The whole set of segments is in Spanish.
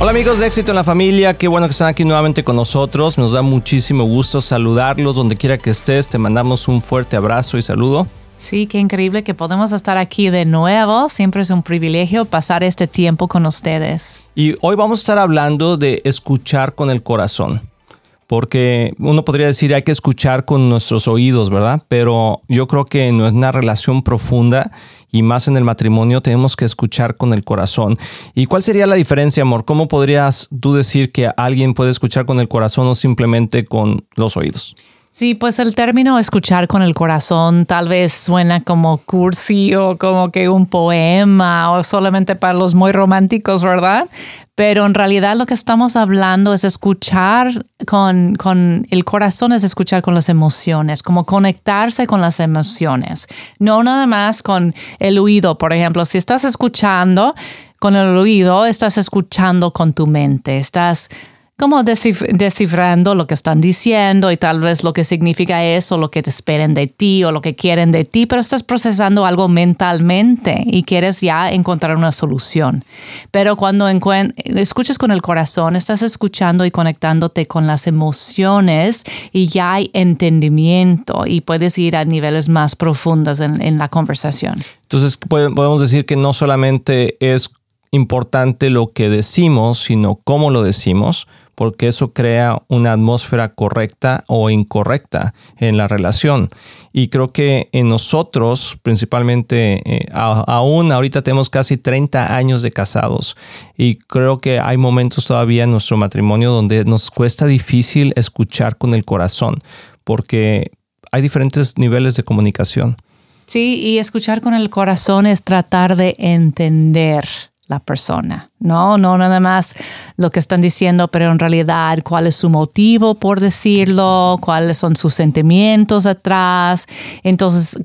Hola amigos de Éxito en la Familia, qué bueno que están aquí nuevamente con nosotros. Nos da muchísimo gusto saludarlos donde quiera que estés. Te mandamos un fuerte abrazo y saludo. Sí, qué increíble que podemos estar aquí de nuevo. Siempre es un privilegio pasar este tiempo con ustedes. Y hoy vamos a estar hablando de escuchar con el corazón. Porque uno podría decir hay que escuchar con nuestros oídos, ¿verdad? Pero yo creo que en una relación profunda y más en el matrimonio tenemos que escuchar con el corazón. ¿Y cuál sería la diferencia, amor? ¿Cómo podrías tú decir que alguien puede escuchar con el corazón o simplemente con los oídos? Sí, pues el término escuchar con el corazón tal vez suena como cursi o como que un poema o solamente para los muy románticos, ¿verdad? Pero en realidad lo que estamos hablando es escuchar con, con el corazón, es escuchar con las emociones, como conectarse con las emociones, no nada más con el oído, por ejemplo, si estás escuchando con el oído, estás escuchando con tu mente, estás como descifrando lo que están diciendo y tal vez lo que significa eso, lo que te esperen de ti o lo que quieren de ti, pero estás procesando algo mentalmente y quieres ya encontrar una solución. Pero cuando escuchas con el corazón, estás escuchando y conectándote con las emociones y ya hay entendimiento y puedes ir a niveles más profundos en, en la conversación. Entonces podemos decir que no solamente es importante lo que decimos, sino cómo lo decimos, porque eso crea una atmósfera correcta o incorrecta en la relación. Y creo que en nosotros, principalmente, eh, aún ahorita tenemos casi 30 años de casados y creo que hay momentos todavía en nuestro matrimonio donde nos cuesta difícil escuchar con el corazón, porque hay diferentes niveles de comunicación. Sí, y escuchar con el corazón es tratar de entender la persona, ¿no? No nada más lo que están diciendo, pero en realidad cuál es su motivo por decirlo, cuáles son sus sentimientos atrás. Entonces,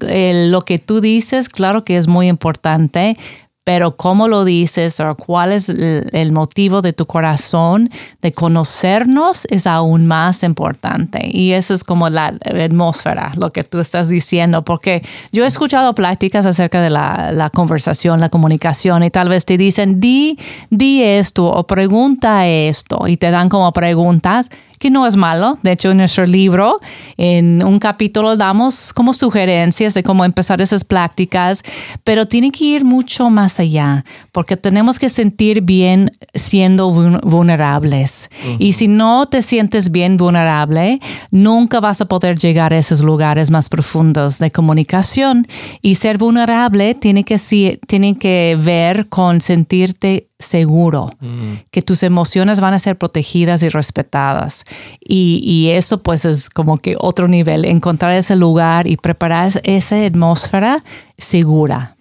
lo que tú dices, claro que es muy importante, pero cómo lo dices o cuál es el motivo de tu corazón de conocernos es aún más importante. Y eso es como la atmósfera, lo que tú estás diciendo, porque yo he escuchado pláticas acerca de la, la conversación, la comunicación, y tal vez te dicen, di, di esto o pregunta esto, y te dan como preguntas que no es malo. De hecho, en nuestro libro, en un capítulo damos como sugerencias de cómo empezar esas prácticas, pero tiene que ir mucho más allá, porque tenemos que sentir bien siendo vulnerables. Y si no te sientes bien vulnerable, nunca vas a poder llegar a esos lugares más profundos de comunicación. Y ser vulnerable tiene que, tiene que ver con sentirte seguro, mm. que tus emociones van a ser protegidas y respetadas. Y, eso pues es como que otro nivel, encontrar ese lugar y preparar esa atmósfera segura.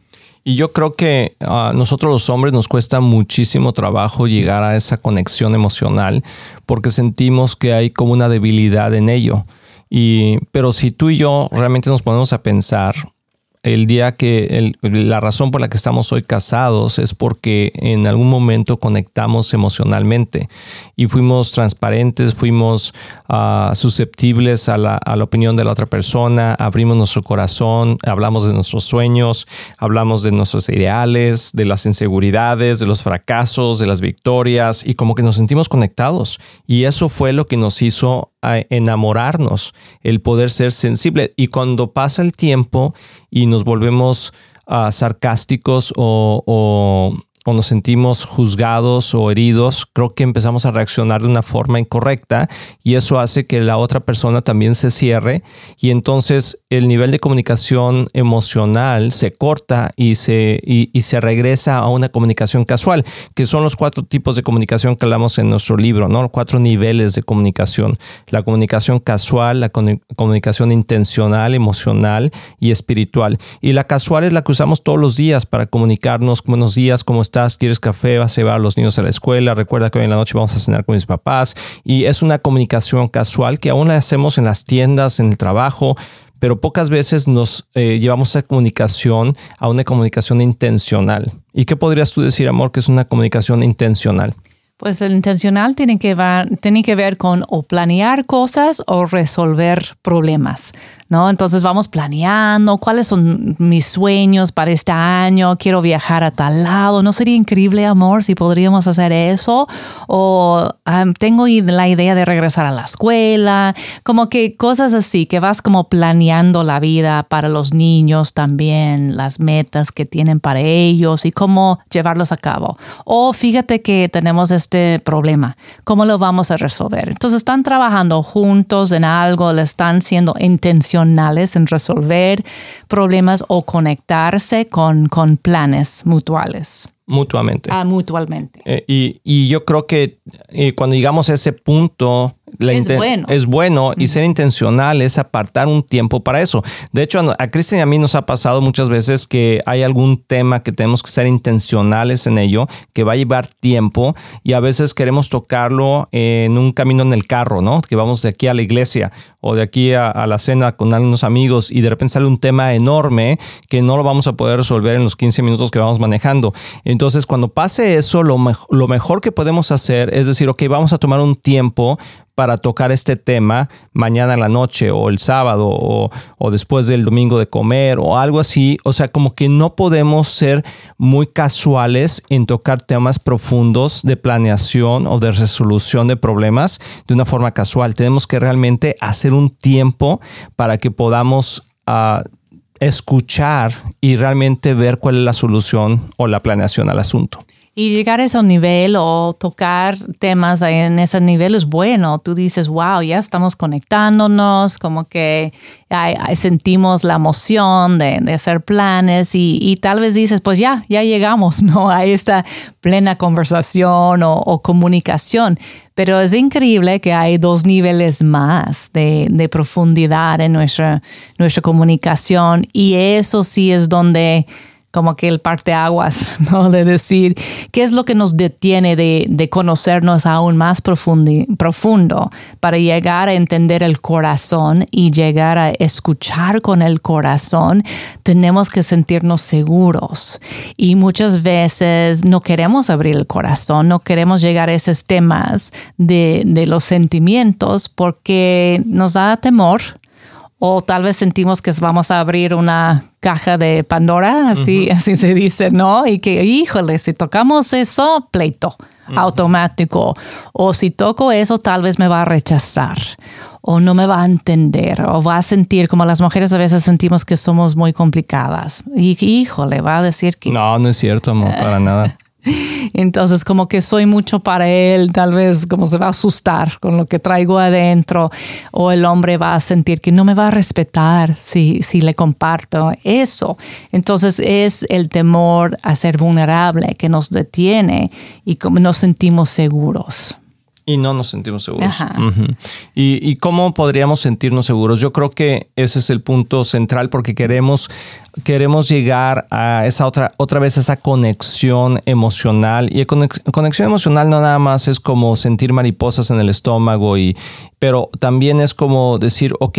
Y yo creo que a nosotros los hombres nos cuesta muchísimo trabajo llegar a esa conexión emocional porque sentimos que hay como una debilidad en ello. Y, pero si tú y yo realmente nos ponemos a pensar, el día que la razón por la que estamos hoy casados es porque en algún momento conectamos emocionalmente y fuimos transparentes, fuimos ah, susceptibles a la, a la, opinión de la otra persona, abrimos nuestro corazón, hablamos de nuestros sueños, hablamos de nuestros ideales, de las inseguridades, de los fracasos, de las victorias y como que nos sentimos conectados. Y eso fue lo que nos hizo a enamorarnos, el poder ser sensible. Y cuando pasa el tiempo y nos volvemos ah, sarcásticos o, o nos sentimos juzgados o heridos, creo que empezamos a reaccionar de una forma incorrecta y eso hace que la otra persona también se cierre y entonces el nivel de comunicación emocional se corta y se, y, se regresa a una comunicación casual, que son los cuatro tipos de comunicación que hablamos en nuestro libro, ¿no? Cuatro niveles de comunicación. La comunicación casual, la comunicación intencional, emocional y espiritual. Y la casual es la que usamos todos los días para comunicarnos buenos días, cómo quieres café, vas a llevar a los niños a la escuela, recuerda que hoy en la noche vamos a cenar con mis papás. Y es una comunicación casual que aún la hacemos en las tiendas, en el trabajo, pero pocas veces nos eh, llevamos esa comunicación a una comunicación intencional. ¿Y qué podrías tú decir, amor, que es una comunicación intencional? Pues el intencional tiene que, ver, tiene que ver con o planear cosas o resolver problemas, ¿no? Entonces vamos planeando cuáles son mis sueños para este año, quiero viajar a tal lado, ¿no sería increíble, amor, si podríamos hacer eso? O tengo la idea de regresar a la escuela, como que cosas así, que vas como planeando la vida para los niños también, las metas que tienen para ellos y cómo llevarlos a cabo. O fíjate que tenemos este problema, ¿cómo lo vamos a resolver? Entonces están trabajando juntos en algo, le están siendo intencionales en resolver problemas o conectarse con, con planes mutuales. Mutuamente. Ah, mutuamente. Eh, y, y, yo creo que eh, cuando llegamos a ese punto es bueno. Es bueno y ser intencional es apartar un tiempo para eso. De hecho, a Cristian y a mí nos ha pasado muchas veces que hay algún tema que tenemos que ser intencionales en ello, que va a llevar tiempo y a veces queremos tocarlo en un camino en el carro, ¿no? Que vamos de aquí a la iglesia o de aquí a, la cena con algunos amigos y de repente sale un tema enorme que no lo vamos a poder resolver en los 15 minutos que vamos manejando. Entonces, cuando pase eso, lo, lo mejor que podemos hacer es decir, ok, vamos a tomar un tiempo para tocar este tema mañana en la noche o el sábado o, después del domingo de comer o algo así. O sea, como que no podemos ser muy casuales en tocar temas profundos de planeación o de resolución de problemas de una forma casual. Tenemos que realmente hacer un tiempo para que podamos... Ah, escuchar y realmente ver cuál es la solución o la planeación al asunto. Y llegar a ese nivel o tocar temas en ese nivel es bueno. Tú dices, wow, ya estamos conectándonos, como que sentimos la emoción de, hacer planes y, tal vez dices, pues ya, ya llegamos, ¿no? A esta plena conversación o, comunicación. Pero es increíble que hay dos niveles más de, profundidad en nuestra comunicación y eso sí es donde como que el parteaguas, ¿no? De decir, ¿qué es lo que nos detiene de, de conocernos aún más profundo para llegar a entender el corazón y llegar a escuchar con el corazón? Tenemos que sentirnos seguros y muchas veces no queremos abrir el corazón, no queremos llegar a esos temas de, de los sentimientos porque nos da temor o tal vez sentimos que vamos a abrir una caja de Pandora, así, así se dice, ¿no? Y que, híjole, si tocamos eso, pleito automático. O si toco eso, tal vez me va a rechazar o no me va a entender o va a sentir como las mujeres a veces sentimos que somos muy complicadas. Y híjole, va a decir que... No, no es cierto, amor, para nada. Entonces, como que soy mucho para él, tal vez como se va a asustar con lo que traigo adentro, o el hombre va a sentir que no me va a respetar si, si le comparto eso. Entonces, es el temor a ser vulnerable que nos detiene y como nos sentimos seguros. Y no nos sentimos seguros. ¿Y, cómo podríamos sentirnos seguros? Yo creo que ese es el punto central porque queremos, queremos llegar a esa otra, otra vez esa conexión emocional. Y conexión emocional no nada más es como sentir mariposas en el estómago, y, pero también es como decir, ok,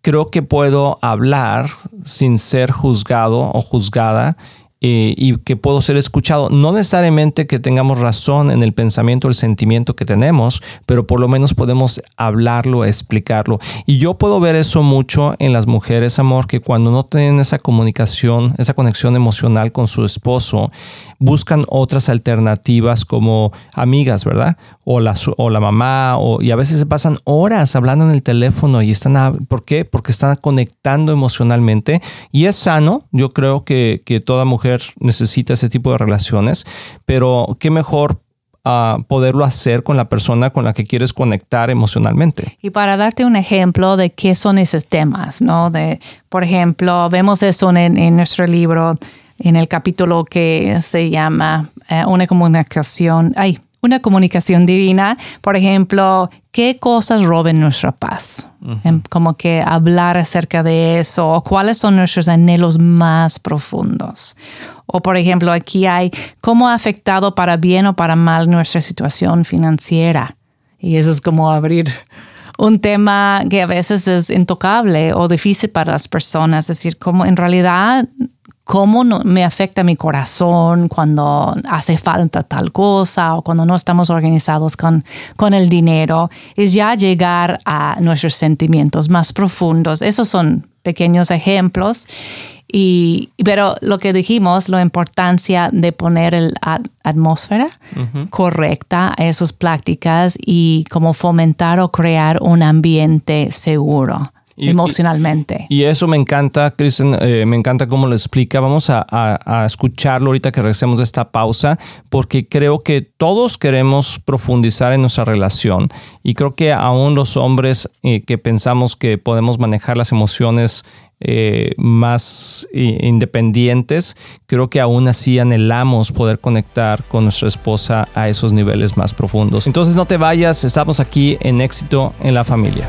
creo que puedo hablar sin ser juzgado o juzgada eh, y que puedo ser escuchado. No necesariamente que tengamos razón en el pensamiento el sentimiento que tenemos, pero por lo menos podemos hablarlo, explicarlo. Y yo puedo ver eso mucho en las mujeres, amor, que cuando no tienen esa comunicación, esa conexión emocional con su esposo, buscan otras alternativas como amigas, ¿verdad? O la, o la mamá, o, y a veces se pasan horas hablando en el teléfono y están, ¿por qué? Porque están conectando emocionalmente y es sano, yo creo que, que toda mujer necesita ese tipo de relaciones, pero qué mejor ah, poderlo hacer con la persona con la que quieres conectar emocionalmente. Y para darte un ejemplo de qué son esos temas, ¿no? De, por ejemplo, vemos eso en, en nuestro libro en el capítulo que se llama eh, Una comunicación, ay, una comunicación divina, por ejemplo, qué cosas roben nuestra paz, em, como que hablar acerca de eso, o cuáles son nuestros anhelos más profundos. O por ejemplo, aquí hay cómo ha afectado para bien o para mal nuestra situación financiera. Y eso es como abrir un tema que a veces es intocable o difícil para las personas, es decir, como en realidad cómo me afecta mi corazón cuando hace falta tal cosa o cuando no estamos organizados con, con el dinero, es ya llegar a nuestros sentimientos más profundos. Esos son pequeños ejemplos. Y, pero lo que dijimos, la importancia de poner la atmósfera correcta a esas prácticas y como fomentar o crear un ambiente seguro emocionalmente. Y, eso me encanta, Kristen, eh, me encanta cómo lo explica. Vamos a, escucharlo ahorita que regresemos de esta pausa, porque creo que todos queremos profundizar en nuestra relación y creo que aún los hombres eh, que pensamos que podemos manejar las emociones eh, más independientes, creo que aún así anhelamos poder conectar con nuestra esposa a esos niveles más profundos. Entonces no te vayas, estamos aquí en éxito en la familia.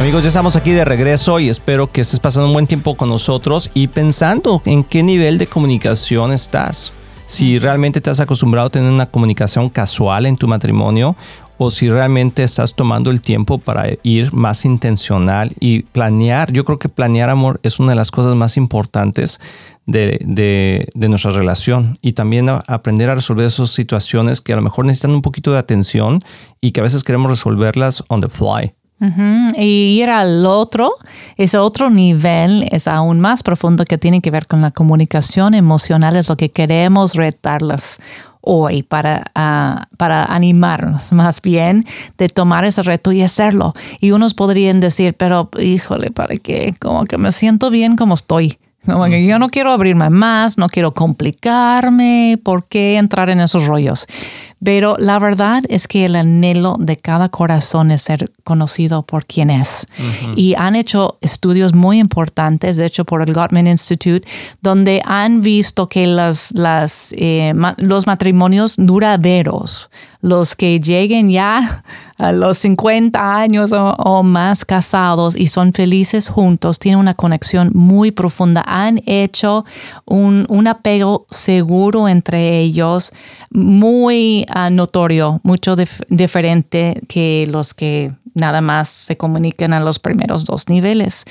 Amigos, ya estamos aquí de regreso y espero que estés pasando un buen tiempo con nosotros y pensando en qué nivel de comunicación estás. Si realmente te has acostumbrado a tener una comunicación casual en tu matrimonio o si realmente estás tomando el tiempo para ir más intencional y planear. Yo creo que planear amor es una de las cosas más importantes de, de, nuestra relación y también aprender a resolver esas situaciones que a lo mejor necesitan un poquito de atención y que a veces queremos resolverlas on the fly. Y ir al otro, ese otro nivel es aún más profundo que tiene que ver con la comunicación emocional, es lo que queremos retarlas hoy para, ah, para animarnos más bien de tomar ese reto y hacerlo. Y unos podrían decir, pero híjole, ¿para qué? Como que me siento bien como estoy. Como que yo no quiero abrirme más, no quiero complicarme, ¿por qué entrar en esos rollos? Pero la verdad es que el anhelo de cada corazón es ser conocido por quien es. Y han hecho estudios muy importantes, de hecho por el Gottman Institute, donde han visto que las, las, eh, los matrimonios duraderos, los que lleguen ya a los 50 años o, más casados y son felices juntos, tienen una conexión muy profunda. Han hecho un, un apego seguro entre ellos, muy uh, notorio, mucho diferente que los que nada más se comunican a los primeros dos niveles.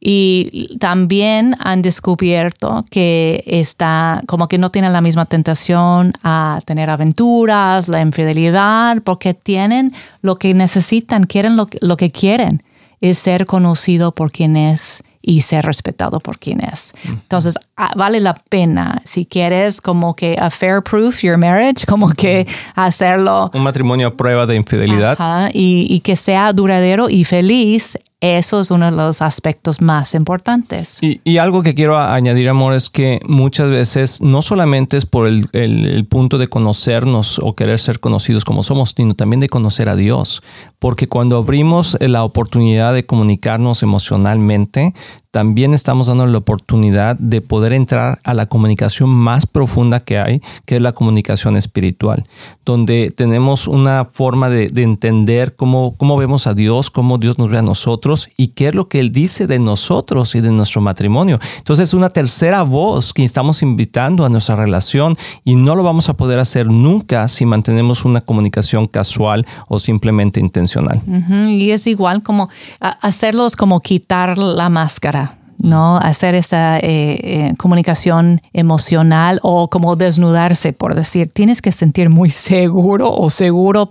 Y también han descubierto que está como que no tienen la misma tentación a tener aventuras, la infidelidad, porque tienen lo que necesitan, quieren lo, lo que quieren, es ser conocido por quien es y ser respetado por quien es. Entonces, ah, vale la pena si quieres como que a fair proof your marriage, como que hacerlo. Un matrimonio a prueba de infidelidad. y, y, que sea duradero y feliz eso es uno de los aspectos más importantes. Y, algo que quiero añadir, amor, es que muchas veces no solamente es por el, punto de conocernos o querer ser conocidos como somos, sino también de conocer a Dios. Porque cuando abrimos la oportunidad de comunicarnos emocionalmente, también estamos dando la oportunidad de poder entrar a la comunicación más profunda que hay, que es la comunicación espiritual, donde tenemos una forma de, entender cómo, cómo vemos a Dios, cómo Dios nos ve a nosotros y qué es lo que Él dice de nosotros y de nuestro matrimonio. Entonces es una tercera voz que estamos invitando a nuestra relación y no lo vamos a poder hacer nunca si mantenemos una comunicación casual o simplemente intencional. Y es igual como hacerlos como quitar la máscara ¿no? Hacer esa eh, eh, comunicación emocional o como desnudarse, por decir, tienes que sentir muy seguro o seguro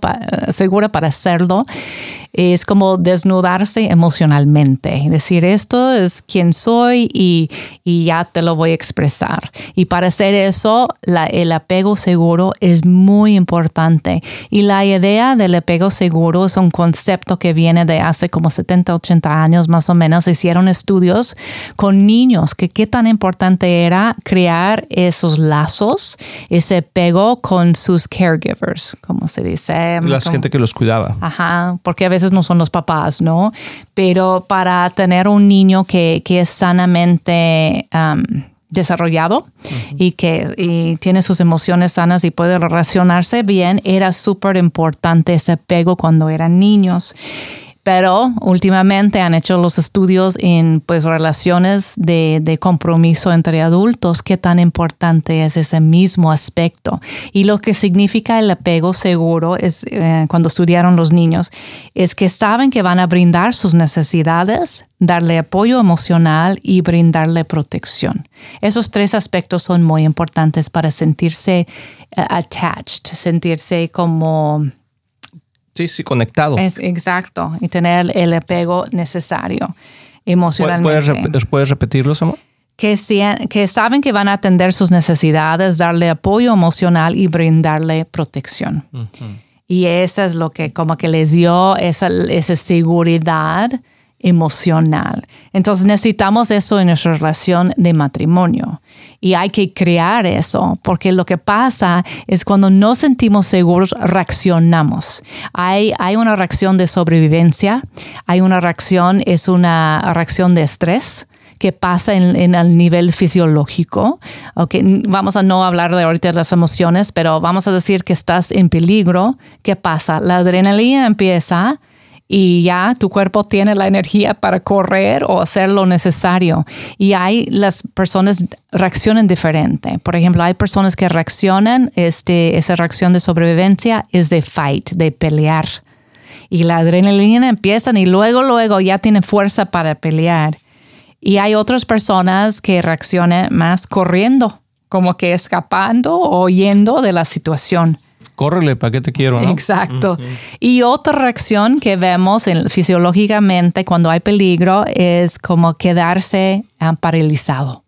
segura para hacerlo es como desnudarse emocionalmente, decir esto es quien soy y, ya te lo voy a expresar. Y para hacer eso, el apego seguro es muy importante. Y la idea del apego seguro es un concepto que viene de hace como 70, 80 años más o menos. Hicieron estudios con niños que qué tan importante era crear esos lazos, ese apego con sus caregivers, como se dice. La gente que los cuidaba. Ajá, porque a veces no son los papás, ¿no? Pero para tener un niño que, es sanamente desarrollado y que tiene sus emociones sanas y puede relacionarse bien, era súper importante ese apego cuando eran niños pero últimamente han hecho los estudios en pues relaciones de, compromiso entre adultos, qué tan importante es ese mismo aspecto. Y lo que significa el apego seguro es eh, cuando estudiaron los niños, es que saben que van a brindar sus necesidades, darle apoyo emocional y brindarle protección. Esos tres aspectos son muy importantes para sentirse eh, attached, sentirse como Sí, sí, conectado. Es exacto. Y tener el apego necesario emocionalmente. ¿Puedes, repetirlo, amor? Que, que saben que van a atender sus necesidades, darle apoyo emocional y brindarle protección. Y eso es lo que como que les dio esa, esa seguridad emocional. Entonces necesitamos eso en nuestra relación de matrimonio y hay que crear eso porque lo que pasa es cuando no sentimos seguros reaccionamos. Hay, hay una reacción de sobrevivencia, hay una reacción, es una reacción de estrés que pasa en, el nivel fisiológico. Okay, vamos a no hablar de ahorita de las emociones, pero vamos a decir que estás en peligro. ¿Qué pasa? La adrenalina empieza y ya tu cuerpo tiene la energía para correr o hacer lo necesario. Y hay las personas reaccionan diferente. Por ejemplo, hay personas que reaccionan, este, esa reacción de sobrevivencia es de fight, de pelear. Y la adrenalina empieza y luego, luego ya tiene fuerza para pelear. Y hay otras personas que reaccionan más corriendo, como que escapando o huyendo de la situación córrele, ¿para qué te quiero? Exacto. Y otra reacción que vemos fisiológicamente cuando hay peligro es como quedarse ah, paralizado.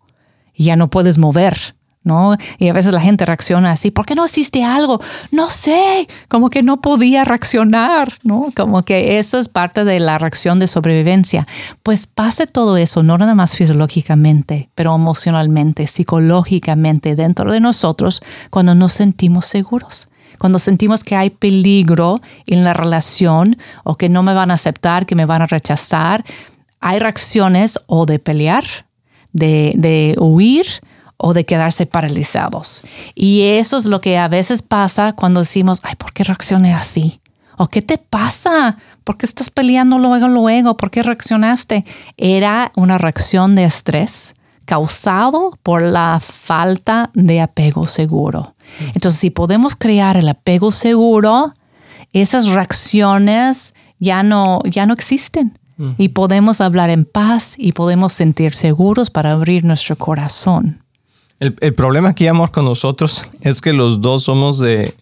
Ya no puedes mover. ¿No? Y a veces la gente reacciona así, ¿por qué no existe algo? No sé, como que no podía reaccionar, ¿no? Como que eso es parte de la reacción de sobrevivencia. Pues pase todo eso, no nada más fisiológicamente, pero emocionalmente, psicológicamente dentro de nosotros cuando nos sentimos seguros cuando sentimos que hay peligro en la relación o que no me van a aceptar, que me van a rechazar, hay reacciones o de pelear, de, huir o de quedarse paralizados. Y eso es lo que a veces pasa cuando decimos, ay, ¿por qué reaccioné así? ¿O qué te pasa? ¿Por qué estás peleando luego, luego? ¿Por qué reaccionaste? Era una reacción de estrés causado por la falta de apego seguro. Entonces, si podemos crear el apego seguro, esas reacciones ya no, ya no existen. Y podemos hablar en paz y podemos sentir seguros para abrir nuestro corazón. El, el problema aquí, amor, con nosotros es que los dos somos de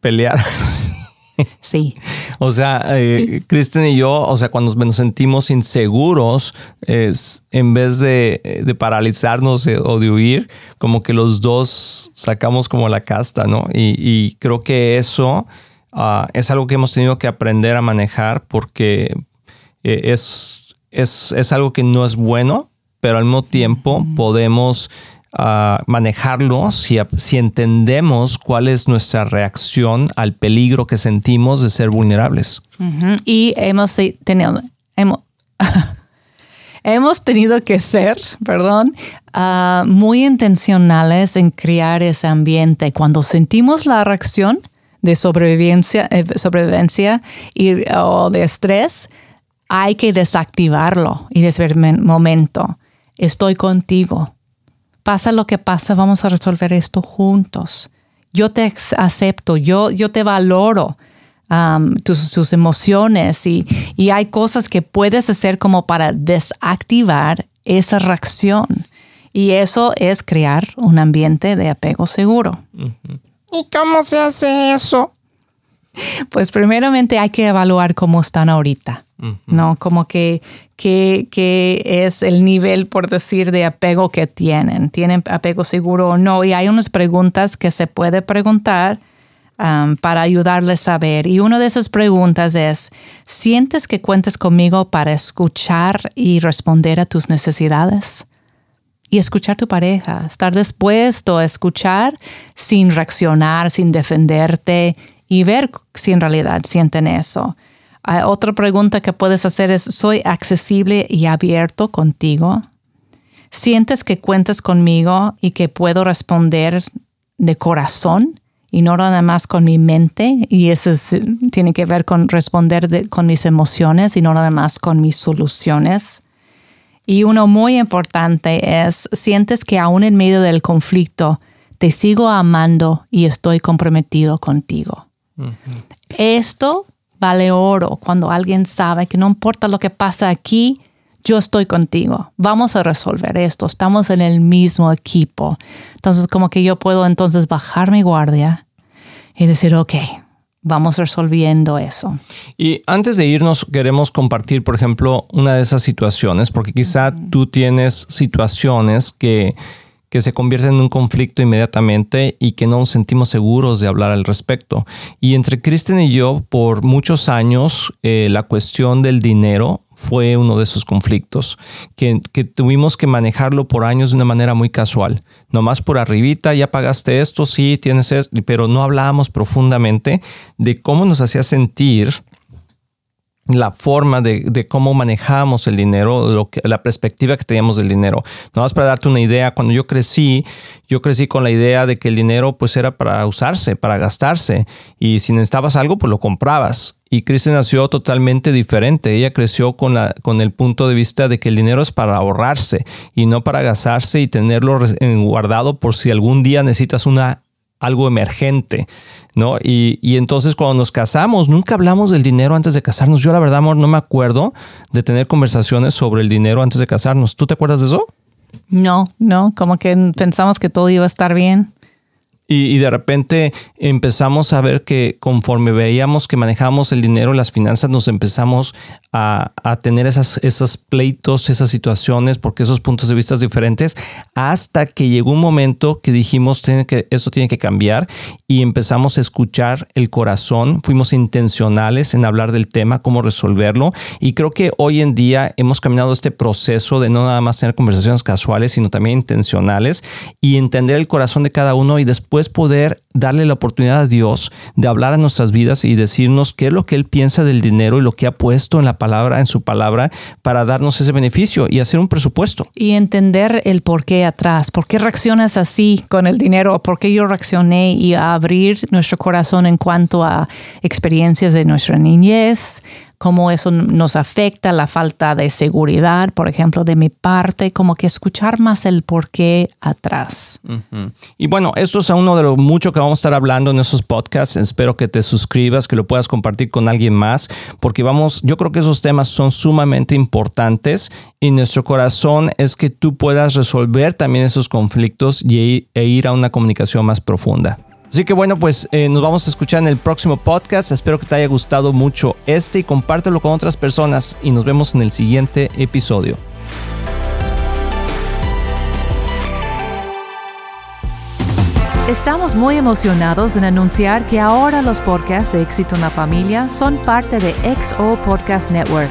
pelear. Sí. o sea, eh, Kristen y yo, o sea, cuando nos sentimos inseguros, es, en vez de, paralizarnos eh, o de huir, como que los dos sacamos como la casta, ¿no? Y, creo que eso ah, es algo que hemos tenido que aprender a manejar porque eh, es, es, es algo que no es bueno, pero al mismo tiempo podemos manejarlo si, si entendemos cuál es nuestra reacción al peligro que sentimos de ser vulnerables. Y hemos tenido, hemos, hemos tenido que ser, perdón, ah, muy intencionales en crear ese ambiente. Cuando sentimos la reacción de sobrevivencia, eh, sobrevivencia y, o de estrés, hay que desactivarlo y decir, momento, estoy contigo. Pasa lo que pasa, vamos a resolver esto juntos. Yo te acepto, yo, yo te valoro tus, tus, emociones y, y hay cosas que puedes hacer como para desactivar esa reacción. Y eso es crear un ambiente de apego seguro. ¿Y cómo se hace eso? Pues primeramente hay que evaluar cómo están ahorita, ¿no? Como que, que, es el nivel, por decir, de apego que tienen. ¿Tienen apego seguro o no? Y hay unas preguntas que se puede preguntar Um, para ayudarles a ver. Y una de esas preguntas es, ¿sientes que cuentes conmigo para escuchar y responder a tus necesidades? Y escuchar a tu pareja, estar dispuesto a escuchar sin reaccionar, sin defenderte y ver si en realidad sienten eso. otra pregunta que puedes hacer es, ¿soy accesible y abierto contigo? ¿Sientes que cuentas conmigo y que puedo responder de corazón? y no nada más con mi mente, y eso tiene que ver con responder con mis emociones y no nada más con mis soluciones. Y uno muy importante es, sientes que aún en medio del conflicto te sigo amando y estoy comprometido contigo. Esto vale oro cuando alguien sabe que no importa lo que pasa aquí, yo estoy contigo, vamos a resolver esto, estamos en el mismo equipo. Entonces como que yo puedo entonces bajar mi guardia y decir, ok, vamos resolviendo eso. Y antes de irnos, queremos compartir, por ejemplo, una de esas situaciones, porque quizá tú tienes situaciones que, que se convierten en un conflicto inmediatamente y que no nos sentimos seguros de hablar al respecto. Y entre Kristen y yo, por muchos años, eh, la cuestión del dinero fue uno de esos conflictos, que, tuvimos que manejarlo por años de una manera muy casual. Nomás por arribita, ya pagaste esto, sí, tienes esto, pero no hablábamos profundamente de cómo nos hacía sentir la forma de, cómo manejamos el dinero, lo que, la perspectiva que teníamos del dinero. No más para darte una idea, cuando yo crecí, yo crecí con la idea de que el dinero pues era para usarse, para gastarse y si necesitabas algo pues lo comprabas. Y Kristen nació totalmente diferente. Ella creció con, la, con el punto de vista de que el dinero es para ahorrarse y no para gastarse y tenerlo guardado por si algún día necesitas una algo emergente, ¿no? Y, y, entonces cuando nos casamos, nunca hablamos del dinero antes de casarnos. Yo la verdad, amor, no me acuerdo de tener conversaciones sobre el dinero antes de casarnos. ¿Tú te acuerdas de eso? No, no, como que pensamos que todo iba a estar bien. Y, de repente empezamos a ver que conforme veíamos que manejábamos el dinero, las finanzas, nos empezamos a, tener esas, esos pleitos, esas situaciones, porque esos puntos de vista diferentes, hasta que llegó un momento que dijimos, tiene que, eso tiene que cambiar y empezamos a escuchar el corazón, fuimos intencionales en hablar del tema, cómo resolverlo. Y creo que hoy en día hemos caminado este proceso de no nada más tener conversaciones casuales, sino también intencionales y entender el corazón de cada uno y después poder darle la oportunidad a Dios de hablar a nuestras vidas y decirnos qué es lo que Él piensa del dinero y lo que ha puesto en la palabra, en su palabra, para darnos ese beneficio y hacer un presupuesto. Y entender el por qué atrás, por qué reaccionas así con el dinero, por qué yo reaccioné y abrir nuestro corazón en cuanto a experiencias de nuestra niñez, cómo eso nos afecta, la falta de seguridad, por ejemplo, de mi parte, como que escuchar más el por qué atrás. Y bueno, esto es uno de lo mucho que vamos a estar hablando en esos podcasts. Espero que te suscribas, que lo puedas compartir con alguien más, porque vamos, yo creo que esos temas son sumamente importantes y nuestro corazón es que tú puedas resolver también esos conflictos y, e ir a una comunicación más profunda. Así que bueno, pues eh, nos vamos a escuchar en el próximo podcast. Espero que te haya gustado mucho este y compártelo con otras personas y nos vemos en el siguiente episodio. Estamos muy emocionados en anunciar que ahora los podcasts de Éxito en la Familia son parte de XO Podcast Network